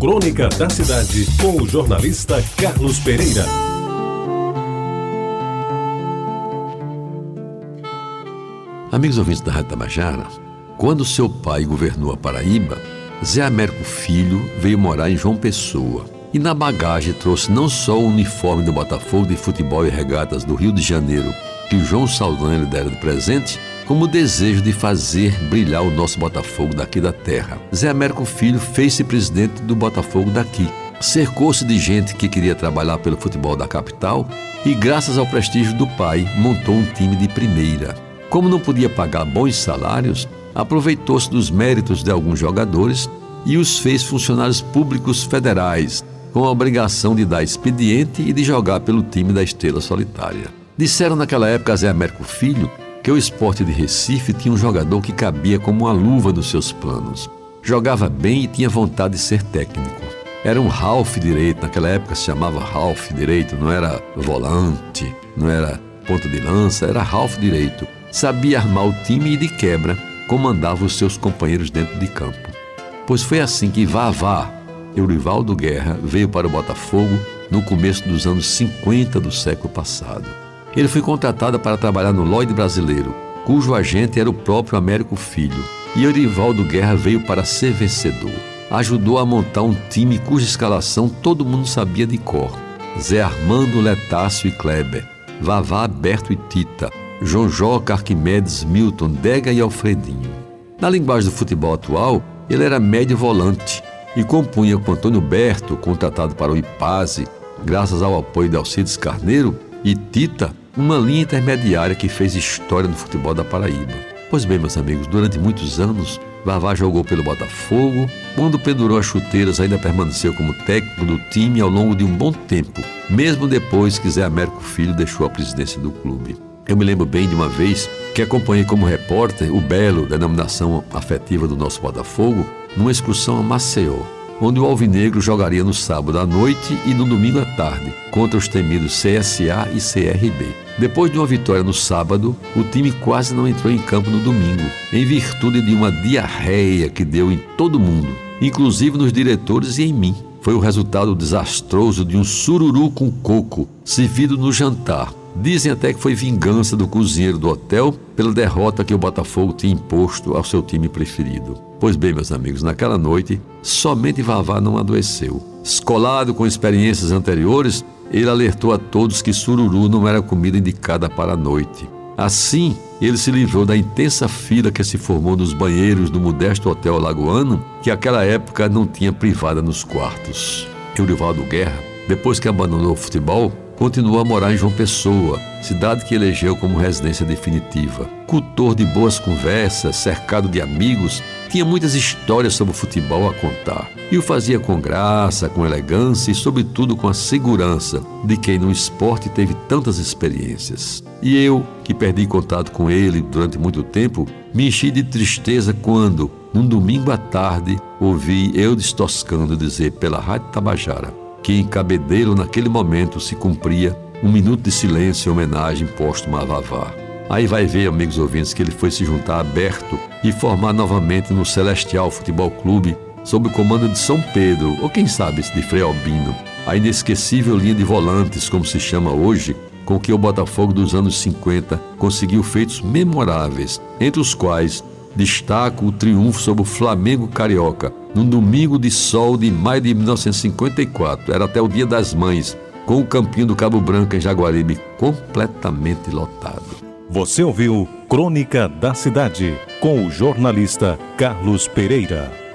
Crônica da Cidade, com o jornalista Carlos Pereira. Amigos ouvintes da Rádio Tabajara, quando seu pai governou a Paraíba, Zé Américo Filho veio morar em João Pessoa e na bagagem trouxe não só o uniforme do Botafogo de futebol e regatas do Rio de Janeiro, que o João Saldanha lhe dera de presente, como o desejo de fazer brilhar o nosso Botafogo daqui da terra. Zé Américo Filho fez-se presidente do Botafogo daqui. Cercou-se de gente que queria trabalhar pelo futebol da capital e, graças ao prestígio do pai, montou um time de primeira. Como não podia pagar bons salários, aproveitou-se dos méritos de alguns jogadores e os fez funcionários públicos federais, com a obrigação de dar expediente e de jogar pelo time da Estrela Solitária. Disseram naquela época a Zé Américo Filho que o esporte de Recife tinha um jogador que cabia como uma luva nos seus planos. Jogava bem e tinha vontade de ser técnico. Era um Ralph direito, naquela época se chamava Ralph direito, não era volante, não era ponta de lança, era Ralph direito. Sabia armar o time e de quebra comandava os seus companheiros dentro de campo. Pois foi assim que Vavá, Eurivaldo Guerra, veio para o Botafogo no começo dos anos 50 do século passado. Ele foi contratado para trabalhar no Lloyd brasileiro, cujo agente era o próprio Américo Filho, e Eurivaldo Guerra veio para ser vencedor. Ajudou a montar um time cuja escalação todo mundo sabia de cor: Zé Armando, Letácio e Kleber, Vavá, Berto e Tita, João Joca, Arquimedes, Milton, Dega e Alfredinho. Na linguagem do futebol atual, ele era médio volante e compunha com Antônio Berto, contratado para o Ipaze, graças ao apoio de Alcides Carneiro, e Tita, uma linha intermediária que fez história no futebol da Paraíba. Pois bem, meus amigos, durante muitos anos, Vavá jogou pelo Botafogo. Quando pendurou as chuteiras, ainda permaneceu como técnico do time ao longo de um bom tempo, mesmo depois que Zé Américo Filho deixou a presidência do clube. Eu me lembro bem de uma vez que acompanhei como repórter o Belo, denominação afetiva do nosso Botafogo, numa excursão a Maceió onde o Alvinegro jogaria no sábado à noite e no domingo à tarde, contra os temidos CSA e CRB. Depois de uma vitória no sábado, o time quase não entrou em campo no domingo, em virtude de uma diarreia que deu em todo mundo, inclusive nos diretores e em mim. Foi o resultado desastroso de um sururu com coco servido no jantar, Dizem até que foi vingança do cozinheiro do hotel pela derrota que o Botafogo tinha imposto ao seu time preferido. Pois bem, meus amigos, naquela noite, somente Vavá não adoeceu. Escolado com experiências anteriores, ele alertou a todos que sururu não era comida indicada para a noite. Assim, ele se livrou da intensa fila que se formou nos banheiros do modesto hotel lagoano, que naquela época não tinha privada nos quartos. Eurivaldo Guerra, depois que abandonou o futebol, continuou a morar em João Pessoa, cidade que elegeu como residência definitiva. Cultor de boas conversas, cercado de amigos, tinha muitas histórias sobre o futebol a contar. E o fazia com graça, com elegância e, sobretudo, com a segurança de quem no esporte teve tantas experiências. E eu, que perdi contato com ele durante muito tempo, me enchi de tristeza quando, num domingo à tarde, ouvi Eudes Toscando dizer pela Rádio Tabajara que em Cabedelo, naquele momento, se cumpria um minuto de silêncio em homenagem póstuma a Vavá. Aí vai ver, amigos ouvintes, que ele foi se juntar a Berto e formar novamente no Celestial Futebol Clube, sob o comando de São Pedro, ou quem sabe de Frei Albino, a inesquecível linha de volantes, como se chama hoje, com que o Botafogo dos anos 50 conseguiu feitos memoráveis, entre os quais destaco o triunfo sobre o Flamengo Carioca, num domingo de sol de maio de 1954. Era até o Dia das Mães, com o campinho do Cabo Branco em Jaguaribe completamente lotado. Você ouviu Crônica da Cidade, com o jornalista Carlos Pereira.